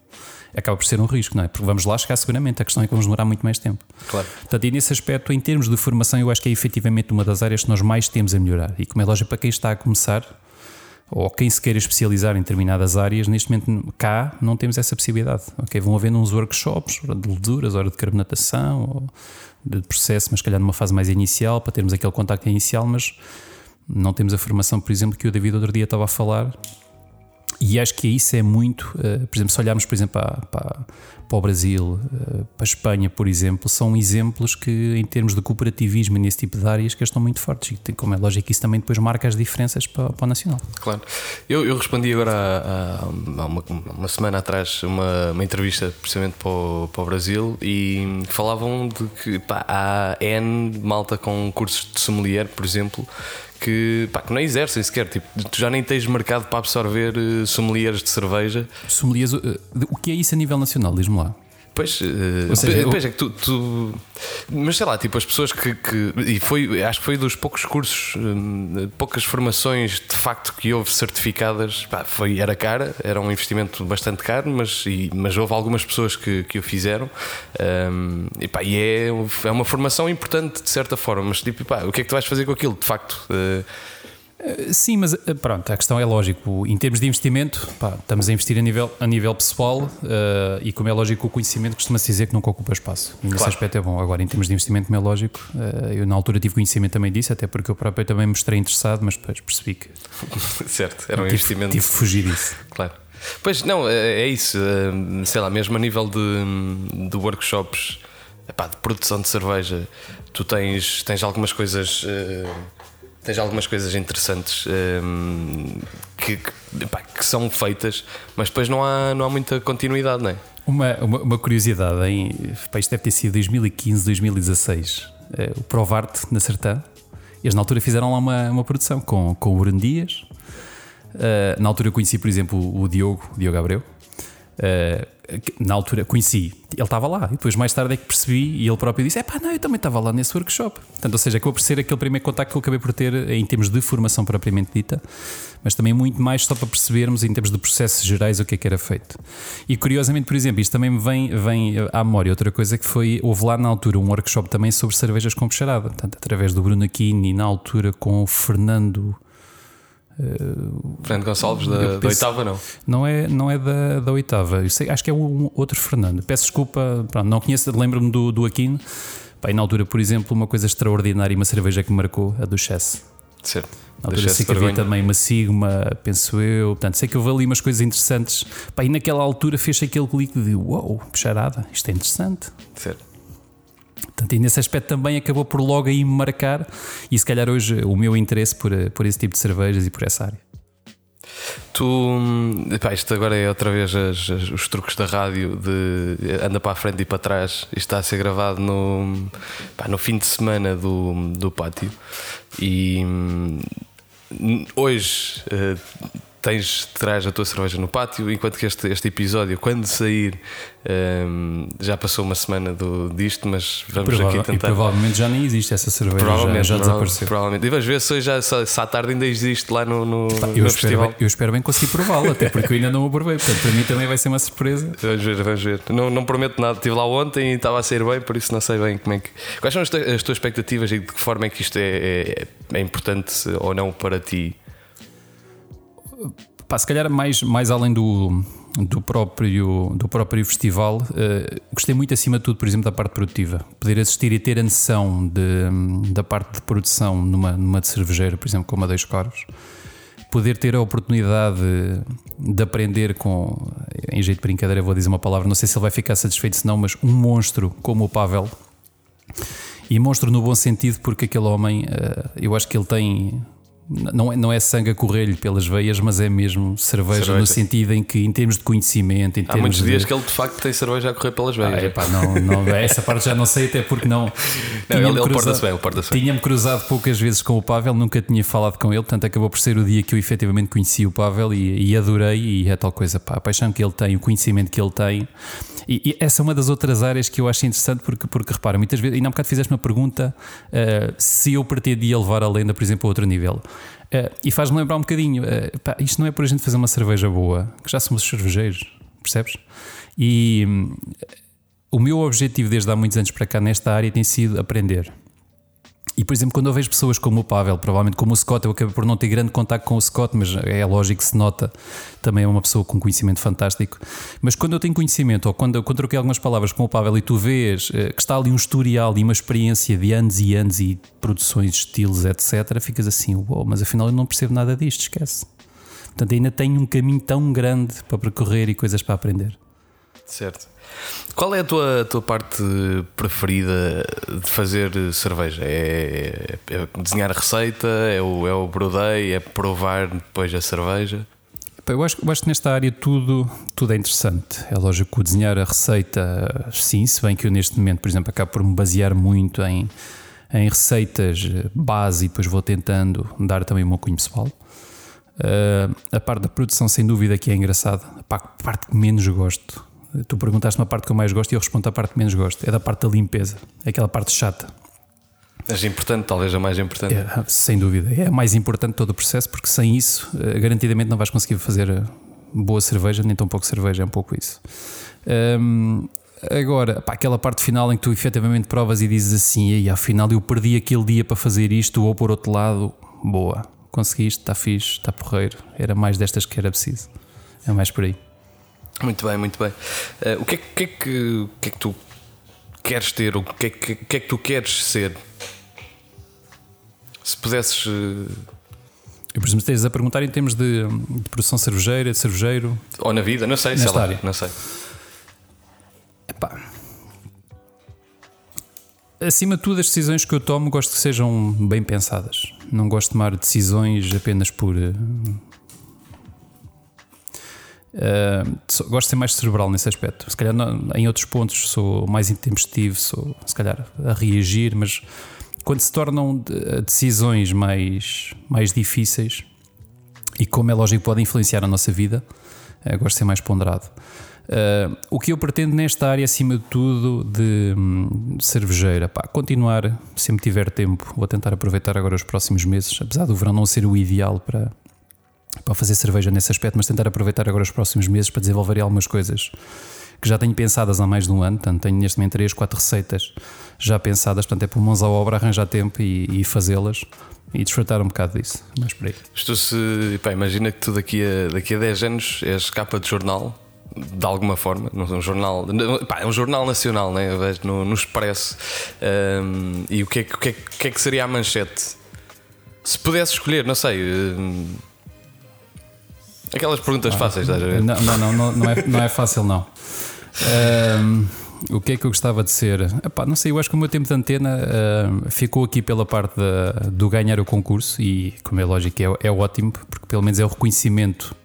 acaba por ser um risco, não é? Porque vamos lá chegar seguramente, a questão é que vamos demorar muito mais tempo. Claro. Portanto, e nesse aspecto, em termos de formação, eu acho que é efetivamente uma das áreas que nós mais temos a melhorar. E como é lógico para quem está a começar, ou quem se queira especializar em determinadas áreas, neste momento cá não temos essa possibilidade. Okay? Vão havendo uns workshops, hora de leveduras, hora de carbonatação, ou de processo, mas calhar numa fase mais inicial, para termos aquele contacto inicial, mas não temos a formação, por exemplo, que o David outro dia estava a falar. E acho que isso é muito, uh, por exemplo, se olharmos, por exemplo, para, para, para o Brasil, uh, para a Espanha, por exemplo, são exemplos que, em termos de cooperativismo nesse tipo de áreas, que estão muito fortes. E, como é lógico, isso também depois marca as diferenças para, para o nacional. Claro. Eu, eu respondi agora há, há uma, uma, semana atrás uma, uma entrevista, precisamente para o, para o Brasil, e falavam de que pá, há N malta com cursos de sommelier, por exemplo que, pá, que não exercem sequer. Tipo, tu já nem tens mercado para absorver uh, sommeliers de cerveja. Sommeliers, uh, o que é isso a nível nacional? Diz-me lá. Pois, uh, seja, pois é que tu, tu, Mas sei lá, tipo, as pessoas que. que e foi, acho que foi dos poucos cursos, um, poucas formações de facto que houve certificadas. Pá, foi, era cara, era um investimento bastante caro, mas, e, mas houve algumas pessoas que, que o fizeram. Um, e, pá, e é, é uma formação importante de certa forma, mas tipo, pá, o que é que tu vais fazer com aquilo? De facto. Uh, eh, sim, mas eh, pronto, a questão é lógico. Em termos de investimento, pá, estamos a investir a nível, a nível pessoal uh, e, como é lógico, o conhecimento costuma-se dizer que nunca ocupa espaço. E nesse claro. aspecto é bom. Agora, em termos de investimento, como é lógico, uh, eu na altura tive conhecimento também disso, até porque eu próprio também me mostrei interessado, mas depois percebi que. certo, era um tive, investimento. Tive de fugir disso. Claro. Pois não, é, é isso. Sei lá, mesmo a nível de, de workshops epá, de produção de cerveja, tu tens, tens algumas coisas tens algumas coisas interessantes hum, que, que, pá, que, são feitas, mas depois não há, não há muita continuidade, não é? Uma, uma, uma curiosidade, pá, isto deve ter sido 2015, 2016. Eh, o Provarte na Sertã, eles na altura fizeram lá uma, uma produção com, com o Bruno Dias. Uh, na altura eu conheci, por exemplo, o Diogo, o Diogo Abreu. Uh, na altura conheci, ele estava lá, e depois mais tarde é que percebi e ele próprio disse: É pá, não, eu também estava lá nesse workshop. Portanto, ou seja, acabou por ser aquele primeiro contacto que eu acabei por ter em termos de formação propriamente dita, mas também muito mais só para percebermos em termos de processos gerais o que é que era feito. E curiosamente, por exemplo, isto também me vem, vem à memória outra coisa que foi: houve lá na altura um workshop também sobre cervejas com portanto, através do Bruno Aquino e na altura com o Fernando. Uh, Fernando Gonçalves da, penso, da, oitava, não? Não é, não é da, da oitava. Sei, acho que é um outro Fernando. Peço desculpa, pronto, não conheço, lembro-me do, do Aquino. Pá, na altura, por exemplo, uma coisa extraordinária, uma cerveja que me marcou, a do Chess. Certo. Na altura sei que havia também uma Sigma, penso eu. Portanto, sei que houve ali umas coisas interessantes. Pá, e naquela altura fez aquele clique de uau, wow, puxarada, isto é interessante. Certo. Portanto, e nesse aspecto também acabou por logo aí me marcar e se calhar hoje o meu interesse por, por esse tipo de cervejas e por essa área. Tu, pá, isto agora é outra vez as, as, os truques da rádio de anda para a frente e para trás. Isto está a ser gravado no, no fim de semana do, do pátio. E hum, hoje uh, tens, traz a tua cerveja no pátio, enquanto que este, este episódio, quando sair, um, já passou uma semana do, disto, mas vamos Provável, aqui tentar. E provavelmente já nem existe essa cerveja, provavelmente, já, já desapareceu. Provavelmente. E vamos ver se já, se, à tarde ainda existe lá no, no, eu no espero festival. Bem, eu espero bem conseguir prová-la, até porque eu ainda não o provei, portanto para mim também vai ser uma surpresa. Vamos ver, vamos ver. Não, não prometo nada, estive lá ontem e estava a sair bem, por isso não sei bem como é que. Quais são as, as tuas expectativas e de que forma é que isto é, é, é importante ou não para ti? Pá, se calhar mais, mais além do, do, próprio, do próprio festival, uh, gostei muito acima de tudo, por exemplo, da parte produtiva. Poder assistir e ter a noção de, da parte de produção numa, numa de cervejeira, por exemplo, como a Dois Coros. Poder ter a oportunidade de, de aprender com, em jeito de brincadeira, vou dizer uma palavra, não sei se ele vai ficar satisfeito se não, mas um monstro como o Pavel. E monstro no bom sentido, porque aquele homem, uh, eu acho que ele tem não é, não é sangue a correr-lhe pelas veias, mas é mesmo cerveja, cerveja, no sentido em que, em termos de conhecimento. Em Há muitos de... dias que ele de facto tem cerveja a correr pelas veias. Ah, não, não, essa parte já não sei, até porque não. não ele, ele porta-se bem, ele porta-se bem. Tinha-me cruzado poucas vezes com o Pavel, nunca tinha falado com ele, portanto acabou por ser o dia que eu efetivamente conheci o Pavel e, e adorei. E é tal coisa, pá, a paixão que ele tem, o conhecimento que ele tem. E, e, essa é uma das outras áreas que eu acho interessante, porque, porque repara, muitas vezes, ainda há um bocado fizeste uma pergunta uh, se eu pretendia levar a lenda, por exemplo, a outro nível. Uh, e faz-me lembrar um bocadinho, uh, pá, isto não é por a gente fazer uma cerveja boa, que já somos cervejeiros, percebes? E um, o meu objetivo desde há muitos anos para cá nesta área tem sido aprender. E, por exemplo, quando eu vejo pessoas como o Pavel, provavelmente como o Scott, eu acabo por não ter grande contato com o Scott, mas é lógico que se nota, também é uma pessoa com conhecimento fantástico. Mas quando eu tenho conhecimento, ou quando, quando troquei algumas palavras com o Pavel e tu vês eh, que está ali um historial e uma experiência de anos e anos e produções, estilos, etc., ficas assim, uau, mas afinal eu não percebo nada disto, esquece. Portanto, ainda tenho um caminho tão grande para percorrer e coisas para aprender. Certo. Qual é a tua, tua parte preferida de fazer cerveja? É, é desenhar a receita? É o, é o brodei? É provar depois a cerveja? Eu acho, eu acho que nesta área tudo, tudo é interessante. É lógico que desenhar a receita, sim, se bem que eu neste momento, por exemplo, acabo por me basear muito em, em receitas base e depois vou tentando dar também o meu cunho pessoal. Uh, a parte da produção, sem dúvida, que é engraçada. A parte que menos gosto Tu perguntaste uma parte que eu mais gosto e eu respondo a parte que menos gosto. É da parte da limpeza, aquela parte chata. Mas importante, talvez a mais importante. É, sem dúvida. É a mais importante de todo o processo, porque sem isso, eh, garantidamente não vais conseguir fazer eh, boa cerveja, nem tão pouco cerveja, é um pouco isso. Agora, pá, aquela parte final em que tu efetivamente provas e dizes assim, e afinal eu perdi aquele dia para fazer isto, ou por outro lado, boa, conseguiste, está fixe, está porreiro. Era mais destas que era preciso. É mais por aí. Muito bem, muito bem. Uh, o que é, que, é que, o que é que tu queres ter? O que é que, que, é que tu queres ser? Se pudesses. Uh... Eu presumo que estejas a perguntar em termos de, de, produção cervejeira, de cervejeiro. Ou na vida, não sei, Nesta sei lá, área. não sei. Epá. acima de tudo, as decisões que eu tomo gosto que sejam bem pensadas. Não gosto de tomar decisões apenas por. Uh, uh, gosto de ser mais cerebral nesse aspecto. Se calhar não, em outros pontos sou mais intempestivo, sou se calhar a reagir, mas quando se tornam decisões mais, mais difíceis e como é lógico pode influenciar a nossa vida, uh, gosto de ser mais ponderado. Uh, o que eu pretendo nesta área, acima de tudo, de, hum, cervejeira, pá, continuar, sempre tiver tempo, vou tentar aproveitar agora os próximos meses, apesar do verão não ser o ideal para, para fazer cerveja nesse aspecto, mas tentar aproveitar agora os próximos meses para desenvolver algumas coisas que já tenho pensadas há mais de um ano, portanto tenho neste momento 3, 4 receitas já pensadas, portanto é por mãos à obra arranjar tempo e, e fazê-las e desfrutar um bocado disso, mais por aí. Se, pá, imagina que tu daqui a, daqui a 10 anos és capa de jornal de alguma forma, um jornal, pá, é um jornal nacional, né? no, no Expresso. Um, e o que, é, o, que é, o que é que seria a manchete? Se pudesse escolher, não sei. Um, aquelas perguntas ah, fáceis, estás a ver? Não, não, não, não, é, não é fácil, não. Um, o que é que eu gostava de ser? Epá, não sei, eu acho que o meu tempo de antena uh, ficou aqui pela parte do ganhar o concurso e, como é lógico, é, é ótimo, porque pelo menos é o reconhecimento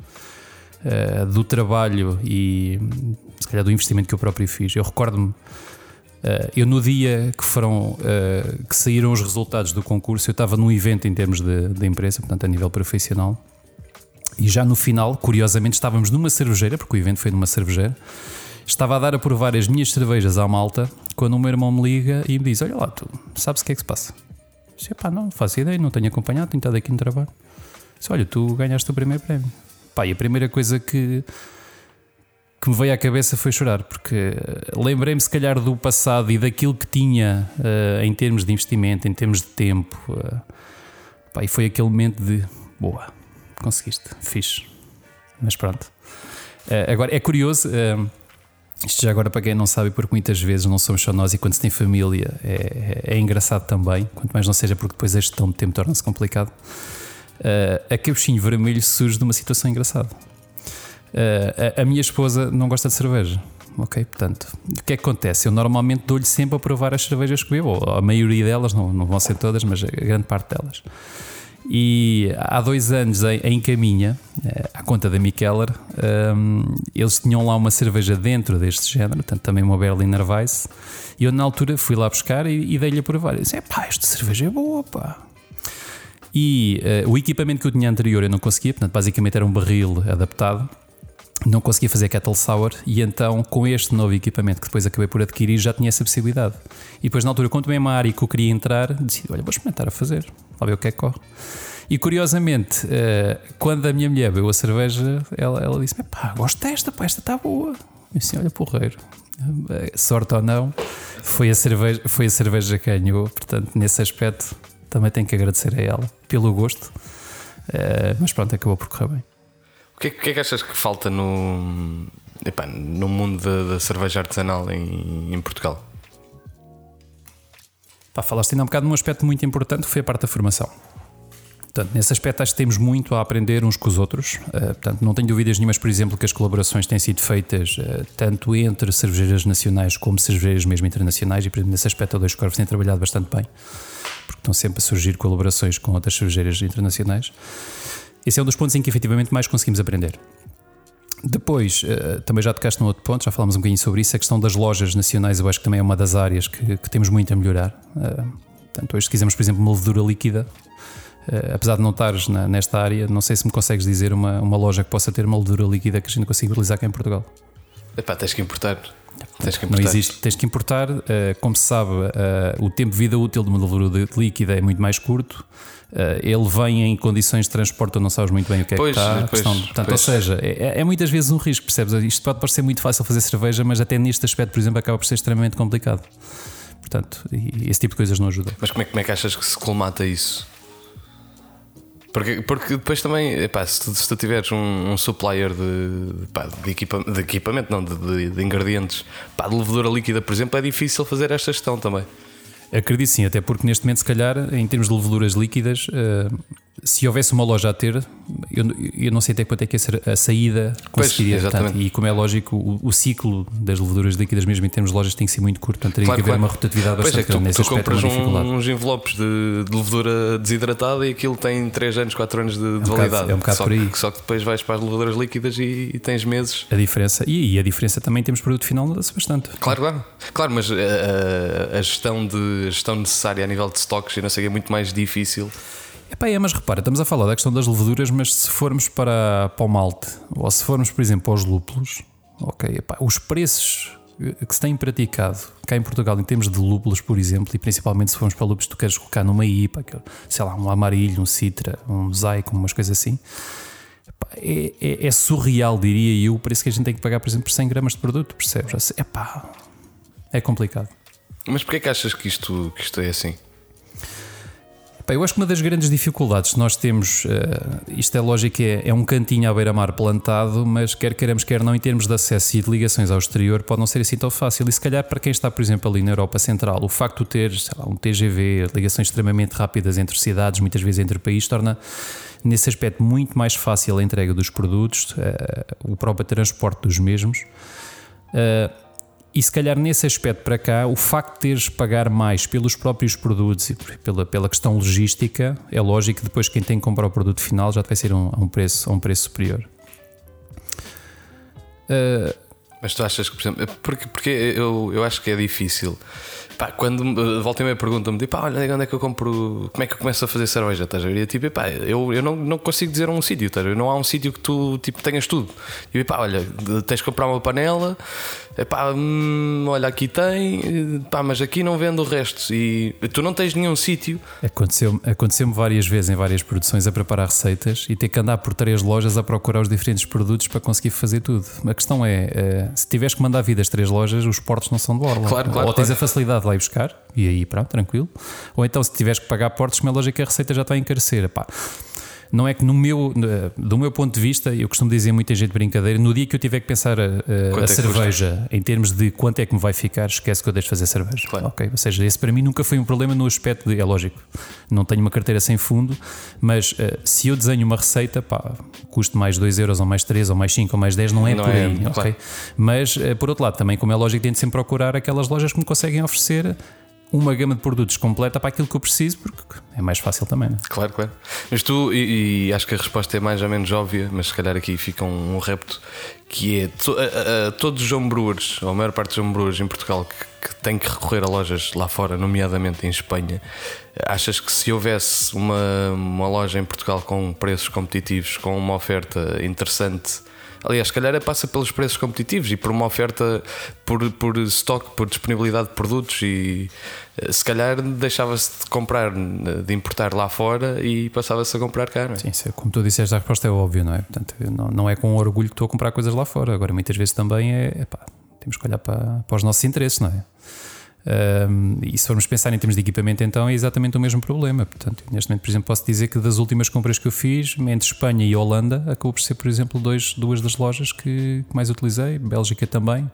uh, do trabalho e se calhar do investimento que eu próprio fiz. Eu recordo-me, uh, eu no dia que foram uh, que saíram os resultados do concurso, eu estava num evento em termos de, de empresa, portanto a nível profissional, e já no final, curiosamente, estávamos numa cervejeira, porque o evento foi numa cervejeira. Estava a dar a provar as minhas cervejas à malta quando o meu irmão me liga e me diz: Olha lá, tu sabes o que é que se passa? Disse: Pá, não faço ideia, não tenho acompanhado, tenho estado aqui no trabalho. Disse, Olha, tu ganhaste o primeiro prémio. Pá, e a primeira coisa que, que me veio à cabeça foi chorar, porque lembrei-me, se calhar, do passado e daquilo que tinha uh, em termos de investimento, em termos de tempo. Uh, pá, e foi aquele momento de boa, conseguiste, fixe. Mas pronto. Uh, agora, é curioso. Isto já agora para quem não sabe, porque muitas vezes não somos só nós e quando se tem família é, é, é engraçado também, quanto mais não seja porque depois a gestão de tempo torna-se complicado uh, a capuchinho vermelho surge de uma situação engraçada. Uh, a, a, minha esposa não gosta de cerveja. Ok, portanto, o que é que acontece? Eu normalmente dou-lhe sempre a provar as cervejas que bebo, a maioria delas, não, não vão ser todas, mas a grande parte delas. E há dois anos, em, em Caminha, eh, à conta da Mikeller, um, ehm, eles tinham lá uma cerveja dentro deste género, portanto, também uma Berliner Weiss. E eu, na altura, fui lá buscar e, e dei-lhe a provar. Eu disse: pá, esta cerveja é boa, pá. E uh, o equipamento que eu tinha anterior eu não conseguia, portanto, basicamente era um barril adaptado. Não conseguia fazer kettle sour e então com este novo equipamento que depois acabei por adquirir já tinha essa possibilidade. E depois na altura, quando tomei uma área que eu queria entrar, decidi, olha, vou experimentar a fazer, lá ver o que é que corre. E curiosamente, uh, quando a minha mulher bebeu a cerveja, ela, ela disse: pá, gosto desta, pá, esta está boa. Eu disse: olha, porreiro, uh, sorte ou não, foi a cerveja, foi a cerveja que ganhou, portanto, nesse aspecto também tenho que agradecer a ela pelo gosto. Uh, mas pronto, acabou por correr bem. O que é, que, é que achas que falta no, epá, no mundo da, cerveja artesanal em, em Portugal? Pá, falaste ainda um bocado num aspecto muito importante que foi a parte da formação. Portanto, nesse aspecto acho que temos muito a aprender uns com os outros. Uh, portanto, não tenho dúvidas nenhumas, por exemplo, que as colaborações têm sido feitas uh, tanto entre cervejeiras nacionais como cervejeiras mesmo internacionais e, por exemplo, nesse aspecto a Dois Corvos têm trabalhado bastante bem porque estão sempre a surgir colaborações com outras cervejeiras internacionais. Esse é um dos pontos em que efetivamente mais conseguimos aprender. Depois, uh, também já tocaste num outro ponto, já falámos um bocadinho sobre isso, a questão das lojas nacionais, eu acho que também é uma das áreas que, que temos muito a melhorar. Uh, portanto, hoje, se quisermos, por exemplo, uma levedura líquida, uh, apesar de não estares na, nesta área, não sei se me consegues dizer uma, uma loja que possa ter uma levedura líquida que a gente consiga utilizar cá em Portugal. Epá, tens que importar. Tens que importar. Não existe, tens que importar. Eh, como se sabe, eh, o tempo de vida útil de uma levedura líquida é muito mais curto. Eh, ele vem em condições de transporte, tu não sabes muito bem o que é pois, que está. Pois, questão, portanto, pois. Ou seja, é, é, muitas vezes um risco, percebes? Isto pode parecer muito fácil fazer cerveja, mas até neste aspecto, por exemplo, acaba por ser extremamente complicado. Portanto, esse tipo de coisas não ajuda. Mas como é, como é que achas que se colmata isso? Porque, porque depois também, epá, se, tu, se tu tiveres um, um supplier de, de, equipa, de, equipamento, não, de, de, ingredientes, pá, de levedura líquida, por exemplo, é difícil fazer esta gestão também. Acredito sim, até porque neste momento, se calhar, em termos de leveduras líquidas, uh, se houvesse uma loja a ter, eu, eu não sei até quanto é que a saída conseguiria. Pois, portanto, e como é lógico, o, o, ciclo das leveduras líquidas, mesmo em termos de lojas, tem que ser muito curto. Portanto, teria claro, que haver claro. uma rotatividade pois bastante é, tu, grande. Tu compras um, uns envelopes de, de, levedura desidratada e aquilo tem 3 anos, 4 anos de, é um validade. É um bocado só, por aí. Que, só que depois vais para as leveduras líquidas e, e tens meses. A diferença, e, e, a diferença também temos produto final, muda-se bastante. Claro, claro. Claro, mas a, a, a, gestão de, a gestão necessária a nível de stocks e não sei é muito mais difícil. Epá, é, mas repara, estamos a falar da questão das leveduras, mas se formos para, para o malte, ou se formos, por exemplo, para os lúpulos, ok, epá, os preços que se têm praticado cá em Portugal em termos de lúpulos, por exemplo, e principalmente se formos para lúpulos que tu queres colocar numa IPA, sei lá, um amarilho, um citra, um zaico, umas coisas assim, é, é, é, surreal, diria eu, o preço que a gente tem que pagar, por exemplo, por 100 gramas de produto, percebes? Epá, é complicado. Mas porquê é que achas que isto, que isto é assim? Eu acho que uma das grandes dificuldades que nós temos, uh, isto é lógico, é, é um cantinho à beira-mar plantado, mas quer queremos, quer não, em termos de acesso e de ligações ao exterior, pode não ser assim tão fácil. E se calhar para quem está, por exemplo, ali na Europa Central, o facto de ter lá, um TGV, ligações extremamente rápidas entre cidades, muitas vezes entre países, torna nesse aspecto muito mais fácil a entrega dos produtos, uh, o próprio transporte dos mesmos. Uh, e se calhar nesse aspecto para cá, o facto de teres pagar mais pelos próprios produtos e pela, pela questão logística, é lógico que depois quem tem que comprar o produto final já vai ser um, a um preço, um preço superior. Uh, Mas tu achas que, por exemplo, porque, porque eu, eu acho que é difícil pá, quando uh, volta e meia perguntam-me, tipo, pá, olha, onde é que eu compro, como é que eu começo a fazer cerveja? Estás a ver? E tipo, pá, eu, eu não, não consigo dizer um sítio, estás a ver? Não há um sítio que tu tipo, tenhas tudo. E pá, olha, tens que comprar uma panela, pá, hum, olha, aqui tem, pá, mas aqui não vendo o resto. E tu não tens nenhum sítio. Aconteceu-me aconteceu várias vezes em várias produções a preparar receitas e ter que andar por três lojas a procurar os diferentes produtos para conseguir fazer tudo. A questão é, é se tiveres que mandar vida às três lojas, os portos não são de borla. Claro, claro, Ou tens claro. a facilidade lá buscar, e aí pronto, tranquilo. Ou então, se tiveres que pagar portos, como é lógico que a receita já está a encarecer. Não é que no meu, do meu ponto de vista, eu costumo dizer muita gente de brincadeira, no dia que eu tiver que pensar a, a, a é cerveja em termos de quanto é que me vai ficar, esquece que eu deixo fazer cerveja. Claro. Okay? Ou seja, esse para mim nunca foi um problema no aspecto de, é lógico, não tenho uma carteira sem fundo, mas uh, se eu desenho uma receita, pá, custo mais 2 euros, ou mais 3, ou mais 5, ou mais 10, não é não por é, aí. Claro. Okay? Mas, uh, por outro lado, também, como é lógico, tento sempre procurar aquelas lojas que me conseguem oferecer uma gama de produtos completa para aquilo que eu preciso, porque é mais fácil também, não é? Claro, claro. Mas tu, e, e, acho que a resposta é mais ou menos óbvia, mas se calhar aqui fica um, um repto, que é to, a, a, todos os homebrewers, ou a maior parte dos homebrewers em Portugal que, que têm que recorrer a lojas lá fora, nomeadamente em Espanha, achas que se houvesse uma, uma loja em Portugal com preços competitivos, com uma oferta interessante Aliás, se calhar é passa pelos preços competitivos e por uma oferta por, por estoque, por disponibilidade de produtos e eh, se calhar deixava-se de comprar, de importar lá fora e passava-se a comprar. Não é? Sim, como tu disseste, a resposta é óbvia, não é? Portanto, não, não é com orgulho que estou a comprar coisas lá fora. Agora, muitas vezes também é, epá, temos que olhar para, para os nossos interesses, não é? E se formos pensar em termos de equipamento, então é exatamente o mesmo problema. Portanto, neste momento, por exemplo, posso dizer que das últimas compras que eu fiz, entre Espanha e Holanda, acabou por ser, por exemplo, dois, duas das lojas que mais utilizei, Bélgica também.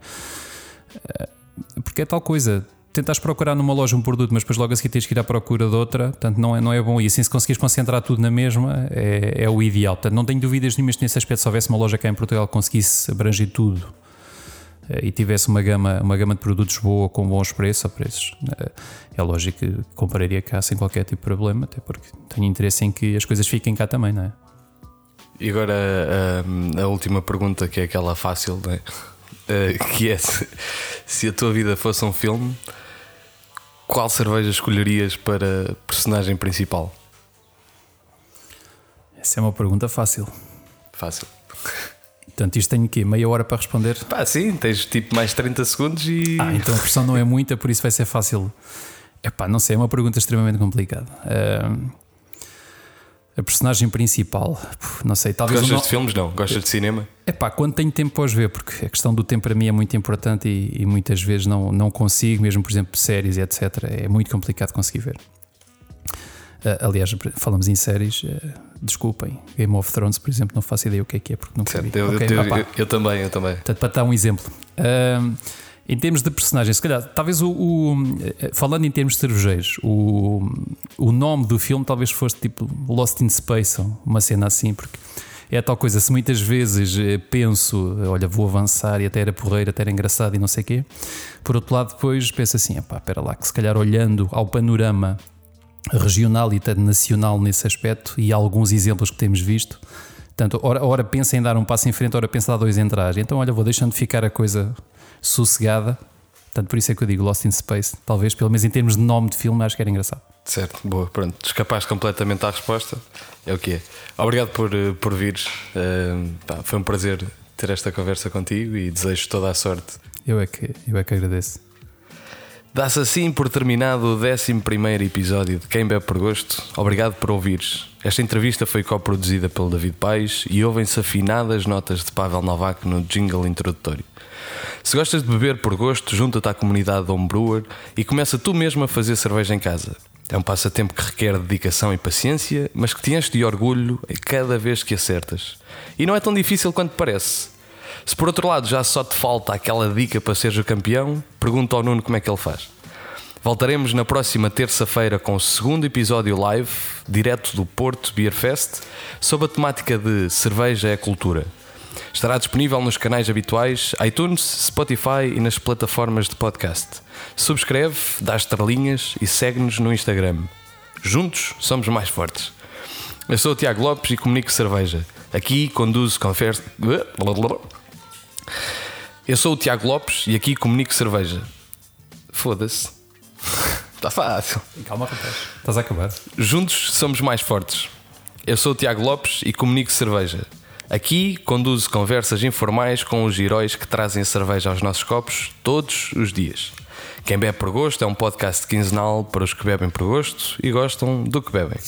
Porque é tal coisa, tentas procurar numa loja um produto, mas depois logo a seguir tens que ir à procura de outra, portanto não é, não é bom. E assim, se conseguires concentrar tudo na mesma, é, é o ideal. Portanto, não tenho dúvidas nenhumas nesse aspecto. Se houvesse uma loja cá em Portugal que conseguisse abranger tudo e tivesse uma gama, uma gama de produtos boa com bons preços ou preços, eh, é lógico que compraria cá sem qualquer tipo de problema, até porque tenho interesse em que as coisas fiquem cá também, não é? E agora a, a última pergunta, que é aquela fácil, é? Eh, que é se a tua vida fosse um filme, qual cerveja escolherias para personagem principal? Essa é uma pergunta fácil. Fácil. Portanto, isto tenho aqui meia hora para responder. Pá, sim, tens tipo mais 30 segundos e. Ah, então a pressão não é muita, por isso vai ser fácil. É pá, não sei, é uma pergunta extremamente complicada. Uh, a personagem principal, não sei, talvez. Gostas não... de filmes? Não? Gostas de cinema? É pá, quando tenho tempo para os ver, porque a questão do tempo para mim é muito importante e, e muitas vezes não, não consigo, mesmo por exemplo, séries e etc. É muito complicado conseguir ver. Uh, aliás, falamos em séries, uh, desculpem, Game of Thrones, por exemplo, não faço ideia o que é que é, porque nunca certo, vi. Eu, okay, eu, eu, eu, também, eu também. Portanto, para dar um exemplo. Uh, Em termos de personagens, se calhar, talvez o, o, Falando em termos de cervejeiros, o, o nome do filme talvez fosse tipo Lost in Space, uma cena assim, porque é a tal coisa. Se muitas vezes eh, penso, olha, vou avançar e até era porreiro, até era engraçado e não sei o quê, por outro lado, depois penso assim, pá, espera lá, que se calhar olhando ao panorama regional e até nacional nesse aspecto e alguns exemplos que temos visto. Portanto, ora, ora pensa em dar um passo em frente, ora pensa em dar dois em trás. Então, olha, vou deixando ficar a coisa sossegada. Portanto, por isso é que eu digo Lost in Space. Talvez, pelo menos em termos de nome de filme, acho que era engraçado. Certo, boa, pronto. Escapaste completamente à resposta. É o que é. Obrigado por, eh, por vires. Uh, pá, foi um prazer ter esta conversa contigo e desejo toda a sorte. Eu é que, eu é que agradeço. Dá-se assim por terminado o 11 episódio de Quem Bebe por Gosto. Obrigado por ouvires. Esta entrevista foi co-produzida pelo David Paes e ouvem-se afinadas notas de Pavel Novak no jingle introdutório. Se gostas de beber por gosto, junta-te à comunidade Homebrewer e começa tu mesmo a fazer cerveja em casa. É um passatempo que requer dedicação e paciência, mas que te enche de orgulho cada vez que acertas. E não é tão difícil quanto parece. Se por outro lado já só te falta aquela dica para seres o campeão, pergunta ao Nuno como é que ele faz. Voltaremos na próxima terça-feira com o segundo episódio live, direto do Porto Beer Fest, sob a temática de Cerveja é Cultura. Estará disponível nos canais habituais iTunes, Spotify e nas plataformas de podcast. Subscreve, dá estrelinhas e segue-nos no Instagram. Juntos somos mais fortes. Eu sou o Tiago Lopes e comunico cerveja. Aqui conduzo conversa. Eu sou o Tiago Lopes e aqui comunico cerveja. Foda-se. Está fácil. Calma, rapaz. Estás a acabar. Juntos somos mais fortes. Eu sou o Tiago Lopes e comunico cerveja. Aqui conduzo conversas informais com os heróis que trazem cerveja aos nossos copos todos os dias. Quem bebe por gosto é um podcast quinzenal para os que bebem por gosto e gostam do que bebem.